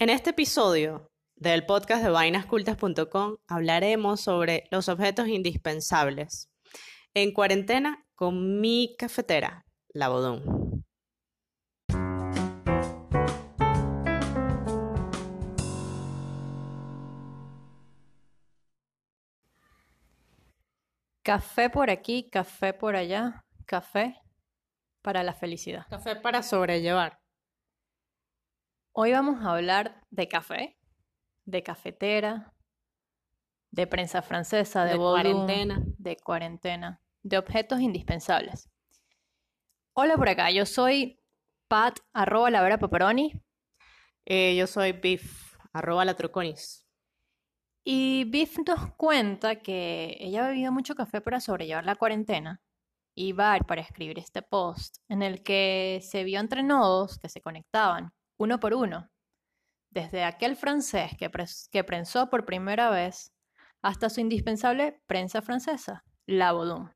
En este episodio del podcast de vainascultas.com hablaremos sobre los objetos indispensables en cuarentena con mi cafetera, la Bodón. Café por aquí, café por allá, café para la felicidad. Café para sobrellevar. Hoy vamos a hablar de café, de cafetera, de prensa francesa, de, De cuarentena. de cuarentena, de objetos indispensables. Hola por acá, yo soy Pat, arroba la vera pepperoni, Eh, yo soy Biff, arroba la Troconis. y Biff nos cuenta que ella ha bebido mucho café para sobrellevar la cuarentena y va para escribir este post en el que se vio entre nodos que se conectaban uno por uno, desde aquel francés que, prensó por primera vez hasta su indispensable prensa francesa, la Baudon.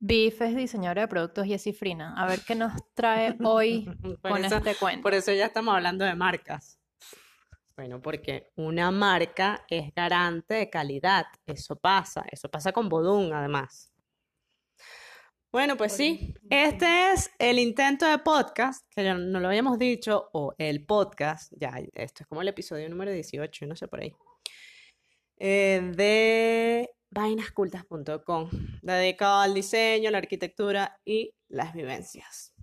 Biff es diseñadora de productos y es cifrina. A ver qué nos trae hoy con eso- este cuento. Por eso ya estamos hablando de marcas. Bueno, porque una marca es garante de calidad. Eso pasa. Eso pasa con Bodum, además. Bueno, pues sí. Este es el intento de podcast, que ya no lo habíamos dicho, o el podcast, ya, esto es como el episodio número 18, no sé por ahí, eh, de vainascultas.com, dedicado al diseño, la arquitectura y las vivencias.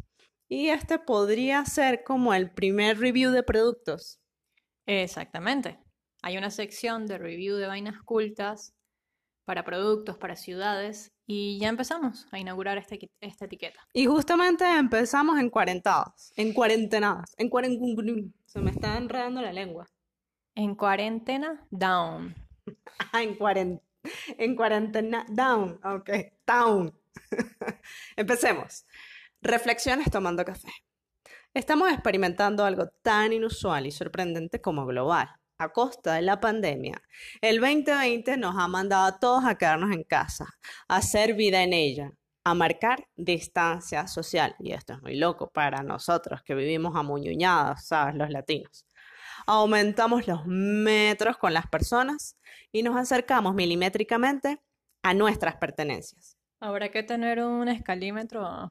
Y este podría ser como el primer review de productos. Exactamente. Hay una sección de review de vainas cultas para productos, para ciudades, y ya empezamos a inaugurar esta, equi- esta etiqueta. Y justamente empezamos en cuarentadas, en cuarentenadas, en cuaren... Se me está enredando la lengua. En cuarentena, down. Ah, en cuaren... En cuarentena... Down. Ok. Down. Empecemos. Reflexiones tomando café. Estamos experimentando algo tan inusual y sorprendente como global. A costa de la pandemia, el 2020 nos ha mandado a todos a quedarnos en casa, a hacer vida en ella, a marcar distancia social. Y esto es muy loco para nosotros que vivimos amuñuñados, ¿sabes? Los latinos. Aumentamos los metros con las personas y nos acercamos milimétricamente a nuestras pertenencias. Habrá que tener un escalímetro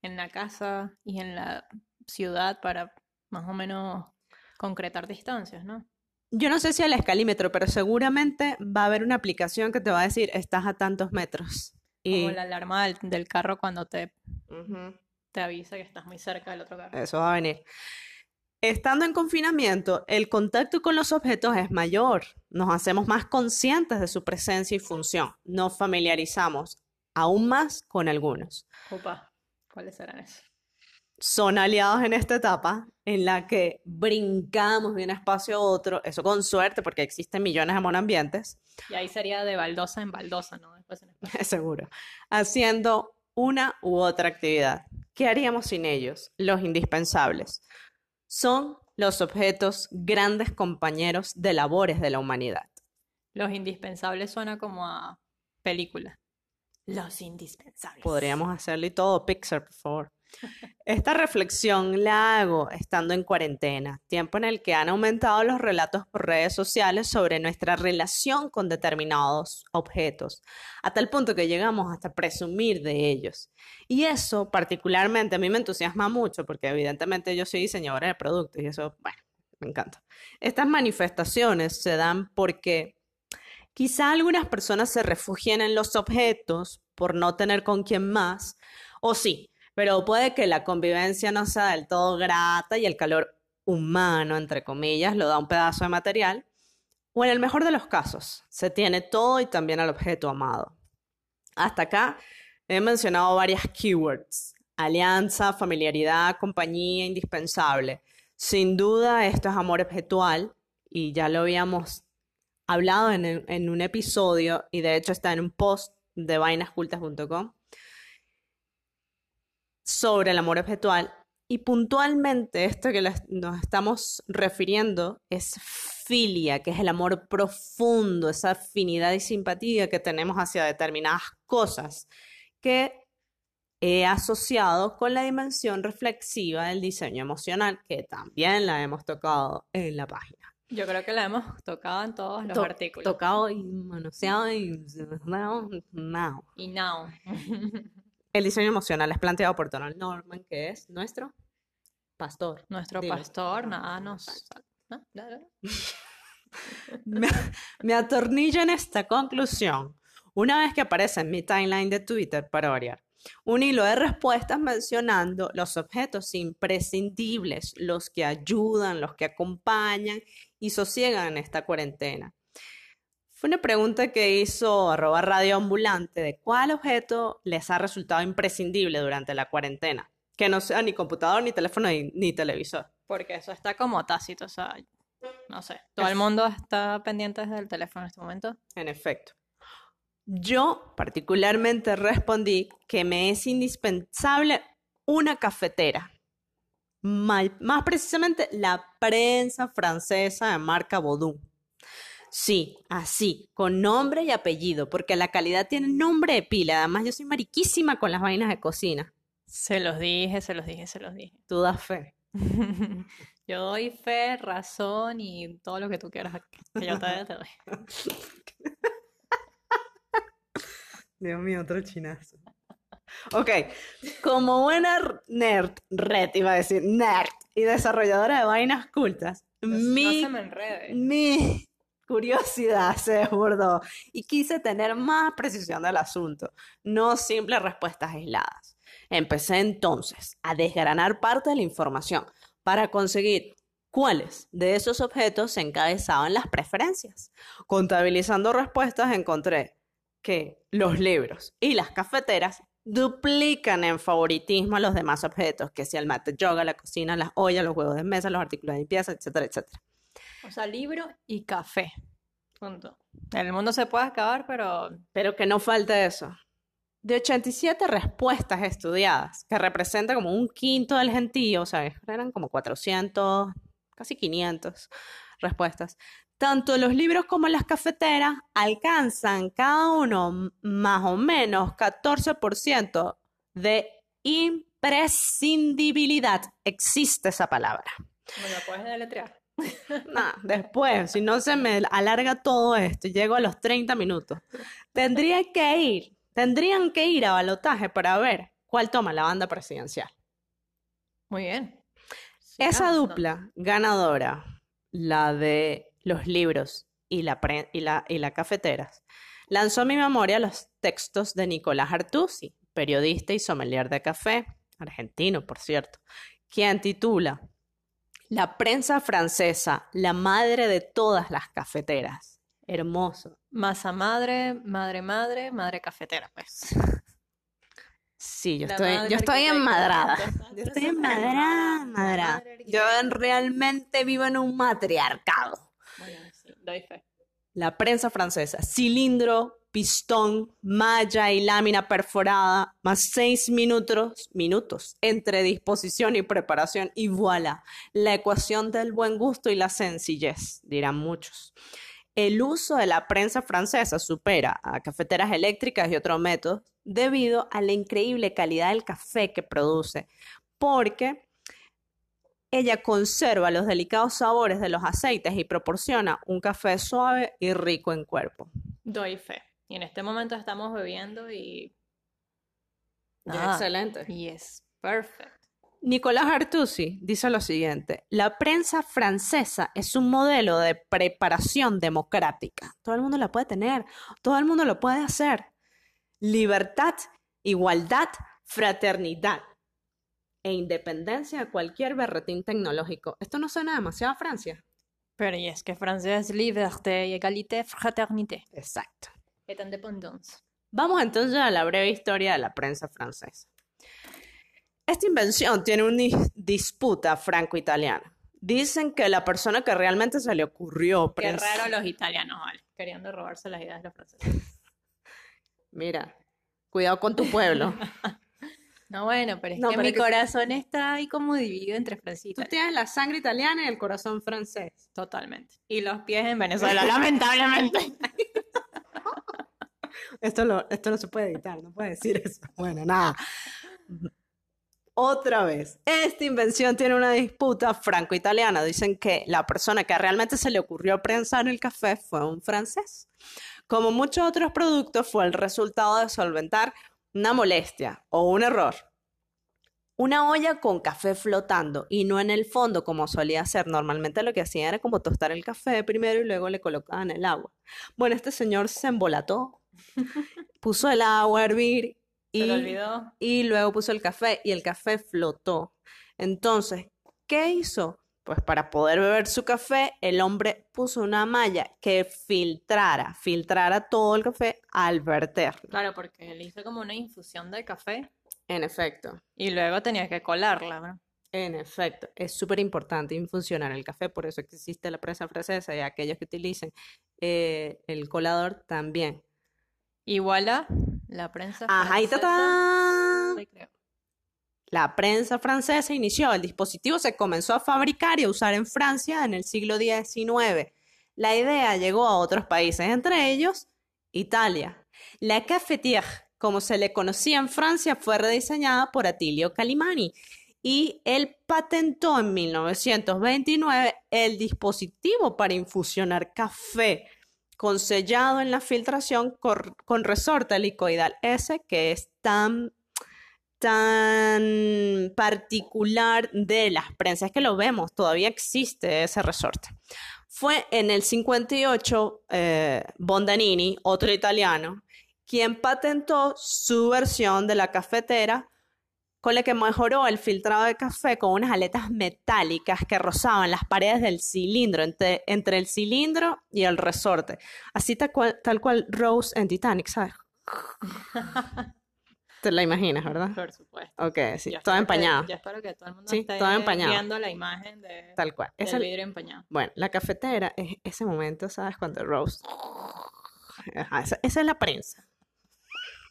en la casa y en la ciudad para más o menos concretar distancias, ¿no? Yo no sé si el escalímetro, pero seguramente va a haber una aplicación que te va a decir estás a tantos metros. Y Como la alarma del, del carro cuando te, Ujú, te avisa que estás muy cerca del otro carro. eso va a venir. Estando en confinamiento, el contacto con los objetos es mayor. Nos hacemos más conscientes de su presencia y función. Nos familiarizamos aún más con algunos. Opa, ¿cuáles serán esos? Son aliados en esta etapa en la que brincamos de un espacio a otro, eso con suerte porque existen millones de monoambientes, Y ahí sería de baldosa en baldosa, ¿no? Después en seguro, haciendo una u otra actividad. ¿Qué haríamos sin ellos? Los indispensables. Son los objetos grandes compañeros de labores de la humanidad. Los indispensables suena como a película. Los indispensables. Podríamos hacerlo y todo, Pixar, por favor. Esta reflexión la hago estando en cuarentena, tiempo en el que han aumentado los relatos por redes sociales sobre nuestra relación con determinados objetos, a tal punto que llegamos hasta presumir de ellos. Y eso particularmente a mí me entusiasma mucho porque evidentemente yo soy diseñadora de productos y eso, bueno, me encanta. Estas manifestaciones se dan porque quizá algunas personas se refugian en los objetos por no tener con quién más, o sí, pero puede que la convivencia no sea del todo grata y el calor humano, entre comillas, lo da un pedazo de material, o en el mejor de los casos, se tiene todo y también al objeto amado. Hasta acá he mencionado varias keywords, alianza, familiaridad, compañía, indispensable. Sin duda esto es amor objetual y ya lo habíamos hablado en, en un episodio y de hecho está en un post de vainascultas.com sobre el amor objetual. Y puntualmente esto que nos estamos refiriendo es filia, que es el amor profundo, esa afinidad y simpatía que tenemos hacia determinadas cosas, que he asociado con la dimensión reflexiva del diseño emocional, que también la hemos tocado en la página. Yo creo que la hemos tocado en todos los To- artículos. Tocado y manoseado y... No, no. Y now. El diseño emocional es planteado por Donald Norman, que es nuestro pastor. Nuestro Dilo. pastor, nada nos... Dale. Me, me atornillo en esta conclusión una vez que aparece en mi timeline de Twitter para variar. Un hilo de respuestas mencionando los objetos imprescindibles, los que ayudan, los que acompañan y sosiegan en esta cuarentena. Fue una pregunta que hizo arroba radio ambulante de cuál objeto les ha resultado imprescindible durante la cuarentena. Que no sea ni computador, ni teléfono, ni, ni televisor. Porque eso está como tácito, o sea, no sé. Todo el mundo está pendiente desde el teléfono en este momento. En efecto. Yo particularmente respondí que me es indispensable una cafetera. Mal- más precisamente la prensa francesa de marca Baudou. Sí, así, con nombre y apellido, porque la calidad tiene nombre de pila. Además, yo soy mariquísima con las vainas de cocina. Se los dije, se los dije, se los dije. Tú das fe. Yo doy fe, razón y todo lo que tú quieras que yo te, te doy. Dios mío, otro chinazo. Ok, como buena nerd, red iba a decir, nerd, y desarrolladora de vainas cultas, No, mi, se me enrede. mi curiosidad se desbordó y quise tener más precisión del asunto, no simples respuestas aisladas. Empecé entonces a desgranar parte de la información para conseguir cuáles de esos objetos se encabezaban las preferencias. Contabilizando respuestas encontré que los libros y las cafeteras duplican en favoritismo a los demás objetos, que sea el mate yoga, la cocina, las ollas, los juegos de mesa, los artículos de limpieza, etcétera, etcétera. O sea, libro y café. Punto. El mundo se puede acabar, pero Pero que no falte eso. De 87 respuestas estudiadas, que representa como un quinto del gentío, o sea, eran como 400, casi 500 respuestas. Tanto los libros como las cafeteras alcanzan cada uno más o menos 14% de imprescindibilidad. Existe esa palabra. me lo puedes deletrear. Después, si no se me alarga todo esto llego a los 30 minutos, tendría que ir, tendrían que ir a balotaje para ver cuál toma la banda presidencial. Muy bien. Esa dupla ganadora, la de los libros y la, pre- y la, y la cafeteras, lanzó a mi memoria los textos de Nicolás Artusi, periodista y sommelier de café, argentino, por cierto, quien titula La prensa francesa, la madre de todas las cafeteras. Hermoso. Masa madre, madre madre, madre cafetera, pues. Sí, yo La estoy, yo estoy enmadrada. Yo estoy enmadrada, madre Yo realmente vivo en un matriarcado. Bueno, sí, doy fe. La prensa francesa, cilindro, pistón, malla y lámina perforada, más seis minutos, minutos entre disposición y preparación, y voilà, la ecuación del buen gusto y la sencillez, dirán muchos. El uso de la prensa francesa supera a cafeteras eléctricas y otros métodos debido a la increíble calidad del café que produce, porque ella conserva los delicados sabores de los aceites y proporciona un café suave y rico en cuerpo. Doy fe. Y en este momento estamos bebiendo y. Y es Nada. excelente. Y es perfect. Nicolás Artusi dice lo siguiente, la prensa francesa es un modelo de preparación democrática. Todo el mundo la puede tener, todo el mundo lo puede hacer. Libertad, igualdad, fraternidad e independencia de cualquier berretín tecnológico. Esto no suena demasiado a Francia. Pero y es que francés, liberté, égalité, fraternité. Exacto. Vamos entonces a la breve historia de la prensa francesa. Esta invención tiene una dis- disputa franco-italiana. Dicen que la persona que realmente se le ocurrió Qué raro los italianos, vale. Queriendo robarse las ideas de los franceses. Mira, cuidado con tu pueblo. No, bueno, pero es No, que pero mi que- corazón está ahí como dividido entre Francia y Tú tienes la sangre italiana y el corazón francés. Totalmente. Y los pies en Venezuela, lamentablemente. Esto, lo, esto no se puede editar, no puede decir eso. Bueno, nada. Otra vez, esta invención tiene una disputa franco-italiana. Dicen que la persona que realmente se le ocurrió prensar el café fue un francés. Como muchos otros productos, fue el resultado de solventar una molestia o un error. Una olla con café flotando y no en el fondo como solía ser. Normalmente lo que hacían era como tostar el café primero y luego le colocaban el agua. Bueno, este señor se embolató, puso el agua a hervir y, olvidó. luego puso el café y el café flotó. Entonces, ¿qué hizo? Pues para poder beber su café, el hombre puso una malla que filtrara, filtrara todo el café al verter. Claro, porque él hizo como una infusión de café En efecto, y luego tenía que colarla, ¿no? en efecto, es súper importante infusionar el café, por eso existe la prensa francesa y aquellos que utilicen eh, el colador también. Y voilà, la prensa Ajá, y francesa tatán. se creó. La prensa francesa inició, el dispositivo se comenzó a fabricar y a usar en Francia en el siglo XIX. La idea llegó a otros países, entre ellos Italia. La cafetière, como se le conocía en Francia, fue rediseñada por Attilio Calimani y él patentó en 1929 el dispositivo para infusionar café con sellado en la filtración con resorte helicoidal S, que es tan tan particular de las prensas que lo vemos, todavía existe ese resorte. Fue en el 58 eh, Bondanini, otro italiano, quien patentó su versión de la cafetera con la que mejoró el filtrado de café con unas aletas metálicas que rozaban las paredes del cilindro, entre, entre el cilindro y el resorte. Así tal cual, tal cual Rose en Titanic, ¿sabes? Te la imaginas, ¿verdad? Por supuesto. Ok, sí, Yo que- empañada, yo espero que todo el mundo Sí, esté toda empañada. viendo la imagen de, tal cual. del vidrio empañado. bueno, la cafetera es ese momento, ¿sabes? Cuando Rose... Ajá, esa, esa es la prensa.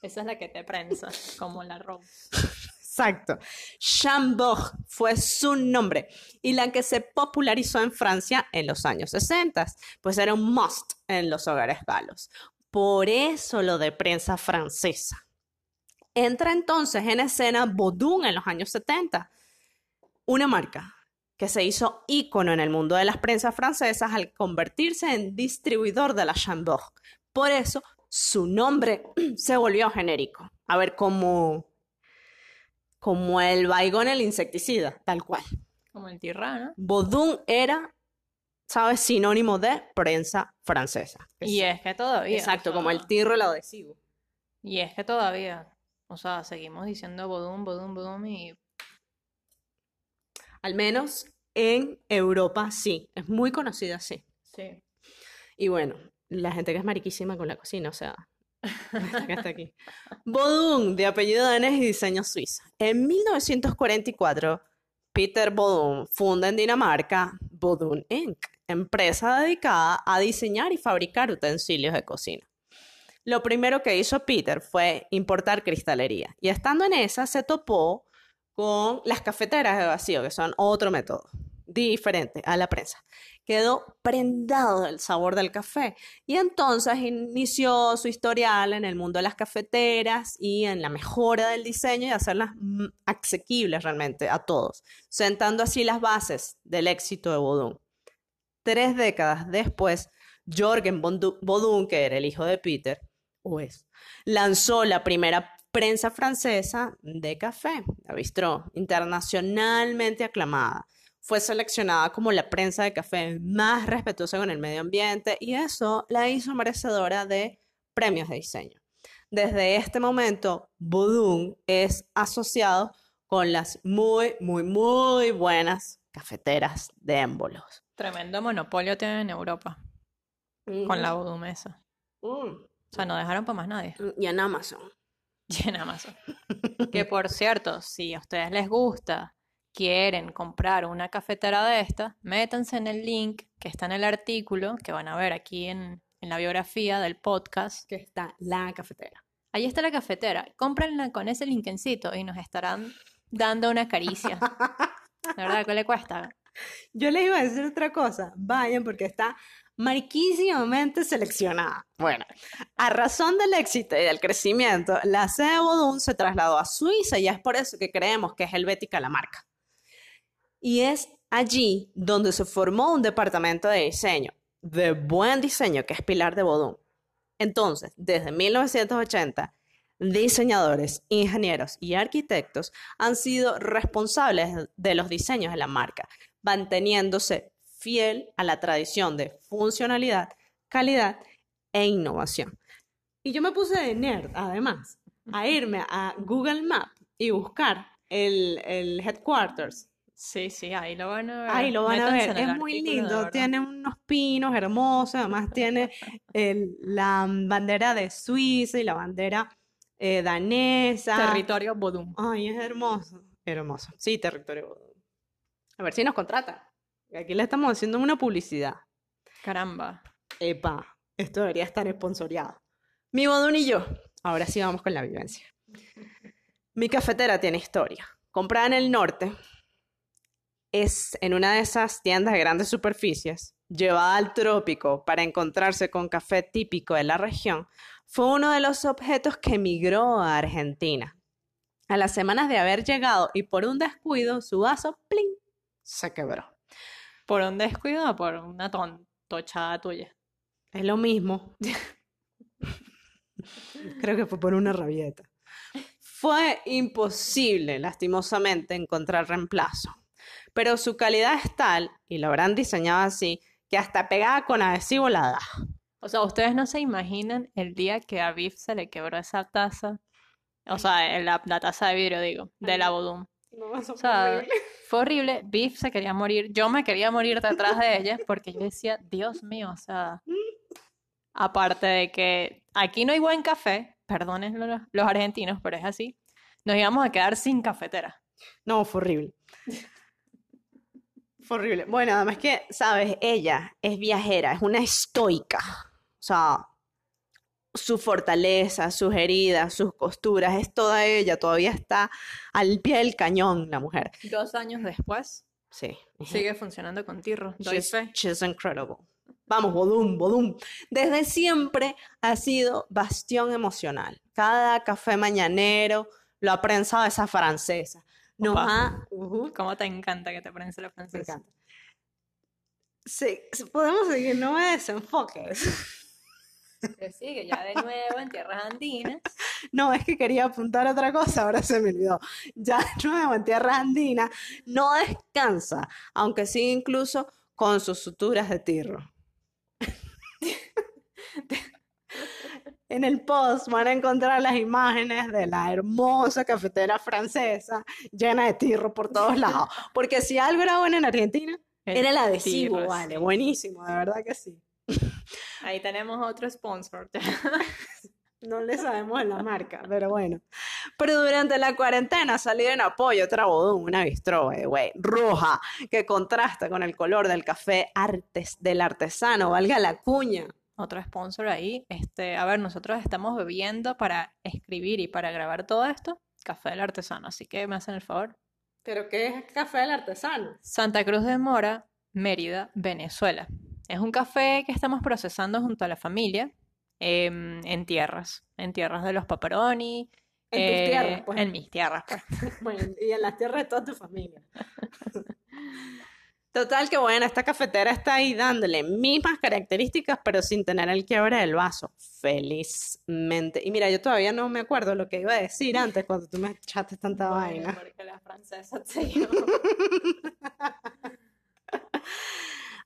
Esa es la que te prensa, como la rose. Exacto. Chambord fue su nombre y la que se popularizó en Francia en los años 60, pues era un must en los hogares galos. Por eso lo de prensa francesa. Entra entonces en escena Baudin en los años 70, una marca que se hizo ícono en el mundo de las prensas francesas al convertirse en distribuidor de la Chambord. Por eso su nombre se volvió genérico. A ver, como, como el Baygon el insecticida, tal cual. Como el tirrano. Baudin era, ¿sabes? Sinónimo de prensa francesa. Y es que todavía. Exacto, o sea, como el tirro el adhesivo. Y es que todavía. O sea, seguimos diciendo bodum, bodum, bodum y Al menos en Europa sí, es muy conocida así. sí. Y bueno, la gente que es mariquísima con la cocina, o sea, aquí. Bodum, de apellido danés y diseño suizo. En 1944, Peter Bodum funda en Dinamarca Bodum Inc., empresa dedicada a diseñar y fabricar utensilios de cocina. Lo primero que hizo Peter fue importar cristalería y estando en esa se topó con las cafeteras de vacío, que son otro método diferente a la prensa. Quedó prendado del sabor del café y entonces inició su historial en el mundo de las cafeteras y en la mejora del diseño y hacerlas mm, asequibles realmente a todos, sentando así las bases del éxito de Bodum. Tres décadas después, Jorgen Bodum, que era el hijo de Peter, o es, lanzó la primera prensa francesa de café, la internacionalmente aclamada. Fue seleccionada como la prensa de café más respetuosa con el medio ambiente y eso la hizo merecedora de premios de diseño. Desde este momento, Bodum es asociado con las muy, muy, muy buenas cafeteras de émbolos. Tremendo monopolio tienen en Europa con la bodumesa. Mm. O sea, no dejaron para más nadie. Y en Amazon. Y en Amazon. Que por cierto, si a ustedes les gusta, quieren comprar una cafetera de esta, métanse en el link que está en el artículo que van a ver aquí en, en la biografía del podcast. Que está la cafetera. Ahí está la cafetera. Cómprenla con ese linkencito y nos estarán dando una caricia. La verdad, ¿qué le cuesta? Yo les iba a decir otra cosa. Vayan porque está mariquísimamente seleccionada. Bueno, a razón del éxito y del crecimiento, la Bodum se trasladó a Suiza y es por eso que creemos que es helvética la marca. Y es allí donde se formó un departamento de diseño, de buen diseño, que es pilar de Bodum. Entonces, desde 1980, diseñadores, ingenieros y arquitectos han sido responsables de los diseños de la marca, manteniéndose fiel a la tradición de funcionalidad, calidad e innovación. Y yo me puse de nerd, además, a irme a Google Maps y buscar el, el headquarters Sí, sí, ahí lo van a ver. Ahí lo van a ver. Es muy lindo. Tiene unos pinos hermosos. Además, tiene el- la bandera de Suiza y la bandera eh, danesa. Territorio Bodum. Ay, es hermoso. Hermoso. Sí, territorio. A ver si nos contrata. Aquí le estamos haciendo una publicidad. Caramba. Epa, esto debería estar esponsoreado. Mi bodún y yo. Ahora sí vamos con la vivencia. Mi cafetera tiene historia. Comprada en el norte, es en una de esas tiendas de grandes superficies, llevada al trópico para encontrarse con café típico de la región, fue uno de los objetos que emigró a Argentina. A las semanas de haber llegado y por un descuido, su vaso, ¡pling!, se quebró. ¿Por un descuido o por una tontochada tuya? Es lo mismo. Creo que fue por una rabieta. Fue imposible, lastimosamente, encontrar reemplazo. Pero su calidad es tal, y lo habrán diseñado así, que hasta pegada con adhesivo la da. O sea, ustedes no se imaginan el día que a Biff se le quebró esa taza. O sea, la, la taza de vidrio, digo, de la Bodum. O sea, fue horrible. Biff se quería morir. Yo me quería morir detrás de ella porque yo decía, Dios mío, o sea. Aparte de que aquí no hay buen café, perdonen los, los argentinos, pero es así. Nos íbamos a quedar sin cafetera. No, fue horrible. Fue horrible. Bueno, además que, sabes, ella es viajera, es una estoica. O sea, su fortaleza, sus heridas, sus costuras, es toda ella, todavía está al pie del cañón la mujer. Dos años después, Sí. sigue funcionando con Tirro. Doy She's, fe. she's incredible. Vamos, Bodum, Bodum. Desde siempre ha sido bastión emocional. Cada café mañanero lo ha prensado esa francesa. Nos ha... Ujú, ¿Cómo te encanta que te prensa la me francesa? encanta. Sí, sí, podemos seguir, no me desenfoques. Que sigue ya de nuevo en tierras andinas. No, es que quería apuntar otra cosa, ahora se me olvidó. Ya de nuevo en tierra andina, no descansa, aunque sigue incluso con sus suturas de tirro. En el post van a encontrar las imágenes de la hermosa cafetera francesa llena de tirro por todos lados. Porque si algo era bueno en Argentina, era el adhesivo, vale, buenísimo, de verdad que sí. Ahí tenemos otro sponsor. No le sabemos la marca, pero bueno. Pero durante la cuarentena salí en apoyo a otra bodón, una bistro, güey, roja, que contrasta con el color del café artes, del artesano, valga la cuña. Otro sponsor ahí. Este, a ver, nosotros estamos bebiendo para escribir y para grabar todo esto. Café del artesano, así que me hacen el favor. ¿Pero qué es café del artesano? Santa Cruz de Mora, Mérida, Venezuela. Es un café que estamos procesando junto a la familia em, en tierras, en tierras de los Paparoni. En tus eh, tierras, pues. En mis tierras, pues. Bueno, y en las tierras de toda tu familia. Total que bueno, esta cafetera está ahí dándole mismas características, pero sin tener el quiebre del vaso. Felizmente. Y mira, yo todavía no me acuerdo lo que iba a decir antes cuando tú me echaste tanta Bueno, vaina. porque la francesa te.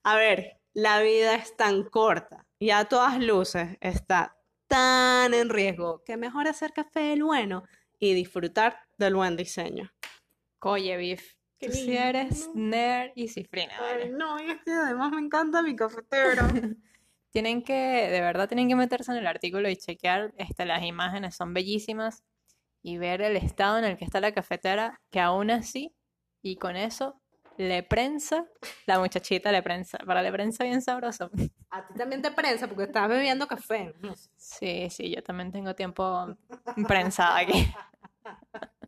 A ver, la vida es tan corta y a todas luces está tan en riesgo que mejor hacer café del bueno y disfrutar del buen diseño. Oye, Biff, Qué lindo. eres nerd y cifrina. Ay, no, y es que además me encanta mi cafetero. Tienen que, de verdad, tienen que meterse en el artículo y chequear, este, las imágenes son bellísimas y ver el estado en el que está la cafetera, que aún así, y con eso, le prensa, la muchachita le prensa, para le prensa bien sabroso. A ti también te prensa porque estás bebiendo café. No sé. Sí, sí, yo también tengo tiempo prensada aquí.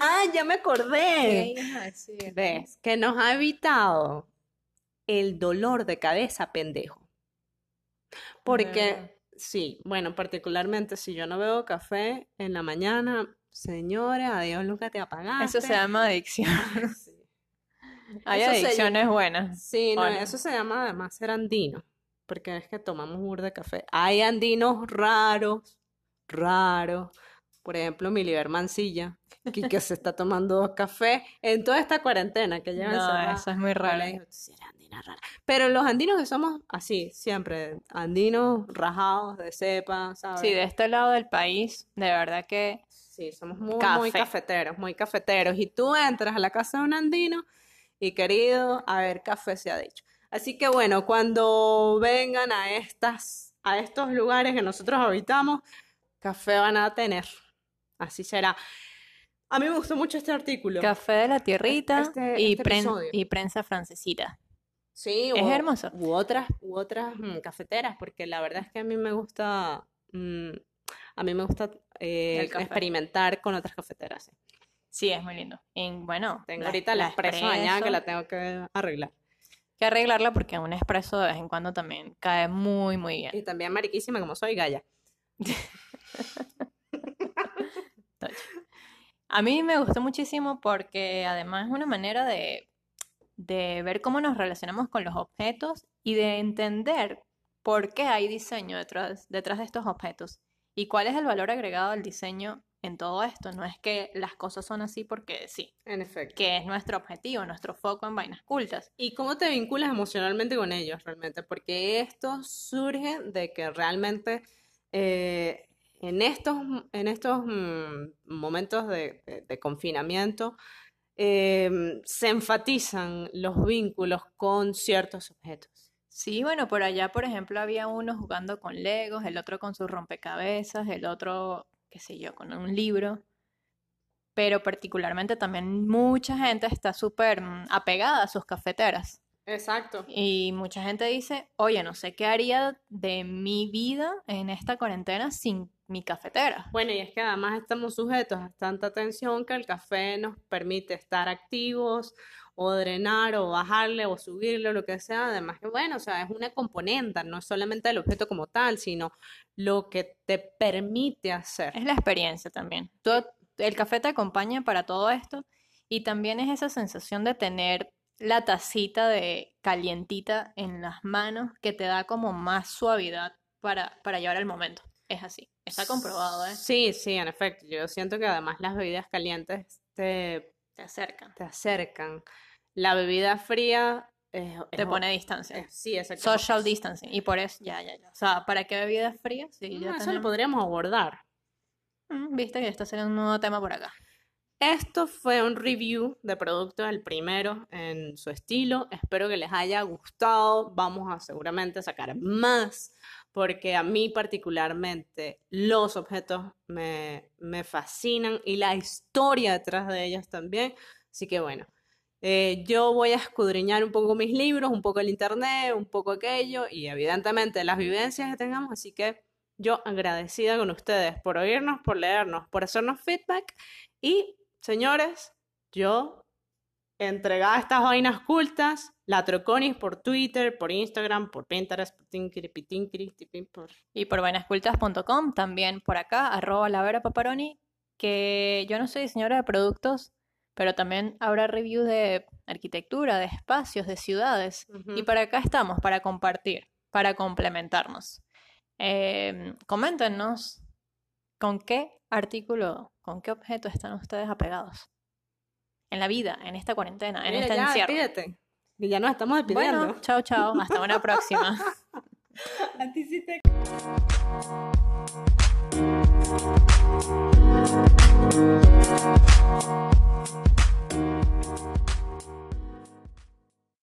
Ah, ya me acordé. ¿Ves? Que nos ha evitado el dolor de cabeza pendejo. Porque, sí, bueno, particularmente si yo no bebo café en la mañana, señores, adiós, nunca te apagaste. Eso se llama adicción. Sí. Hay Eso adicciones buenas. Sí, no, ¿O no? eso se llama además ser andino, porque es que tomamos burda de café. Hay andinos raros, raros. Por ejemplo, Miliver Mancilla, que, que se está tomando café en toda esta cuarentena que lleva No, eso es muy raro. Pero los andinos que somos así, siempre, andinos rajados de cepa, ¿sabes? Sí, de este lado del país, de verdad que Sí, somos muy, muy cafeteros, muy cafeteros. Y tú entras a la casa de un andino y querido, a ver, café se ha dicho. Así que bueno, cuando vengan a estas, a estos lugares que nosotros habitamos, café van a tener. Así será. A mí me gustó mucho este artículo. café de la tierrita este- y, este pren- episodio. y prensa francesita. Sí, Es hermoso. U otras, u otras mm, cafeteras, porque la verdad es que a mí me gusta, mm, a mí me gusta eh, experimentar con otras cafeteras. sí. Sí, es muy lindo. Y bueno, Tengo la- ahorita la la expreso dañada que la tengo que arreglar. que arreglarla porque un espresso de vez en cuando también cae muy, muy bien. Y también mariquísima como soy, Gaya. A mí me gustó muchísimo porque además es una manera de, de ver cómo nos relacionamos con los objetos y de entender por qué hay diseño detrás, detrás de estos objetos y cuál es el valor agregado del diseño en todo esto. No es que las cosas son así porque sí, En efecto. que es nuestro objetivo, nuestro foco en vainas cultas. ¿Y cómo te vinculas emocionalmente con ellos realmente? Porque esto surge de que realmente eh, en estos, en estos mm, momentos de, de- de confinamiento eh, se enfatizan los vínculos con ciertos objetos. Sí, bueno, por allá, por ejemplo, había uno jugando con Legos, el otro con sus rompecabezas, el otro, qué sé yo, con un libro. Pero particularmente también mucha gente está súper mm, apegada a sus cafeteras. Exacto. Y mucha gente dice, oye, no sé qué haría de mi vida en esta cuarentena sin mi cafetera. Bueno, y es que además estamos sujetos a tanta tensión que el café nos permite estar activos o drenar o bajarle o subirle o lo que sea. Además que bueno, o sea, es una componente, no es solamente el objeto como tal, sino lo que te permite hacer. Es la experiencia también. Tú- el café te acompaña para todo esto y también es esa sensación de tener la tacita de calientita en las manos que te da como más suavidad para, para llevar el momento. Es así. Está comprobado, ¿eh? Sí, sí, en efecto. Yo siento que además las bebidas calientes te, Te acercan. te acercan. La bebida fría es, Te es- pone a distancia. es- sí, exacto. Social distancing. Y por eso, ya, ya, ya. O sea, ¿para qué bebidas frías? Sí, No, ya eso lo podríamos abordar. Mm, Viste que este sería un nuevo tema por acá. Esto fue un review de producto, el primero en su estilo. Espero que les haya gustado. Vamos a seguramente sacar más, porque a mí particularmente los objetos me, me fascinan y la historia detrás de ellos también. Así que bueno, eh, yo voy a escudriñar un poco mis libros, un poco el internet, un poco aquello y evidentemente las vivencias que tengamos. Así que yo agradecida con ustedes por oírnos, por leernos, por hacernos feedback y señores, yo entregaba estas vainas cultas, la Troconis por Twitter, por Instagram, por Pinterest, por Tinkiri, Pitinkiri, por... Y por vainascultas.com, también por acá, arroba la Vera Paparoni, que yo no soy diseñadora de productos, pero también habrá reviews de arquitectura, de espacios, de ciudades. Y para acá estamos, para compartir, para complementarnos. Eh, coméntenos con qué artículo, con qué objeto están ustedes apegados en la vida, en esta cuarentena, en Mira, este ya, encierro. Pídate. Y ya nos estamos despidiendo. Bueno, chao, chao. Hasta una próxima. Anticite.